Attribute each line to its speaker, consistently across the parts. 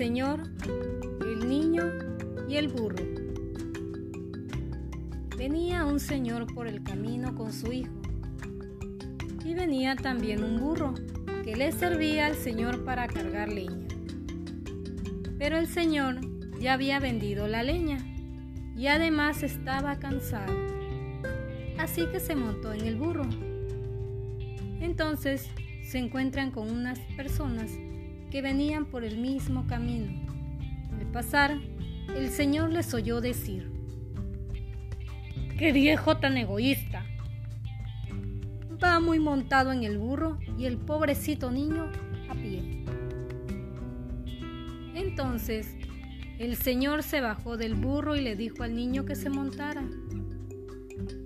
Speaker 1: el niño y el burro. Venía un señor por el camino con su hijo y venía también un burro que le servía al señor para cargar leña. Pero el señor ya había vendido la leña y además estaba cansado, así que se montó en el burro. Entonces se encuentran con unas personas que venían por el mismo camino. Al pasar, el Señor les oyó decir, ¡Qué viejo tan egoísta! Va muy montado en el burro y el pobrecito niño a pie. Entonces, el Señor se bajó del burro y le dijo al niño que se montara.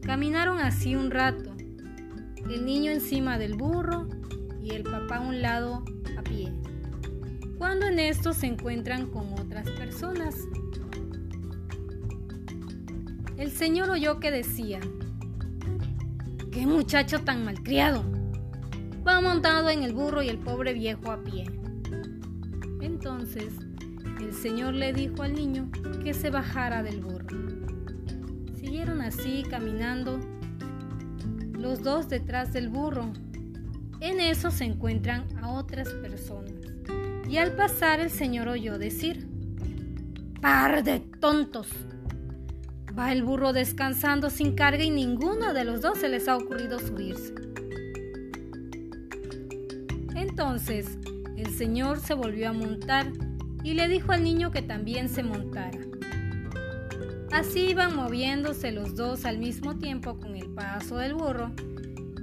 Speaker 1: Caminaron así un rato, el niño encima del burro y el papá a un lado. Cuando en esto se encuentran con otras personas. El señor oyó que decía, ¡qué muchacho tan malcriado! Va montado en el burro y el pobre viejo a pie. Entonces el señor le dijo al niño que se bajara del burro. Siguieron así caminando los dos detrás del burro. En eso se encuentran a otras personas. Y al pasar el señor oyó decir, ¡Par de tontos! Va el burro descansando sin carga y ninguno de los dos se les ha ocurrido subirse. Entonces el señor se volvió a montar y le dijo al niño que también se montara. Así iban moviéndose los dos al mismo tiempo con el paso del burro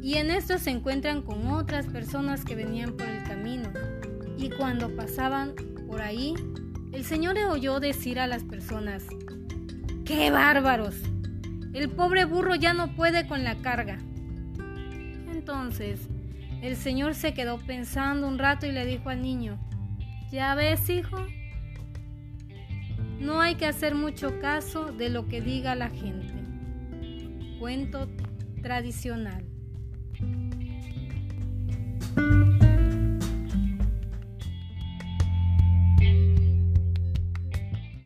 Speaker 1: y en esto se encuentran con otras personas que venían por el camino y cuando pasaban por ahí, el Señor le oyó decir a las personas, ¡qué bárbaros! El pobre burro ya no puede con la carga. Entonces, el Señor se quedó pensando un rato y le dijo al niño, ¿ya ves, hijo? No hay que hacer mucho caso de lo que diga la gente. Cuento tradicional.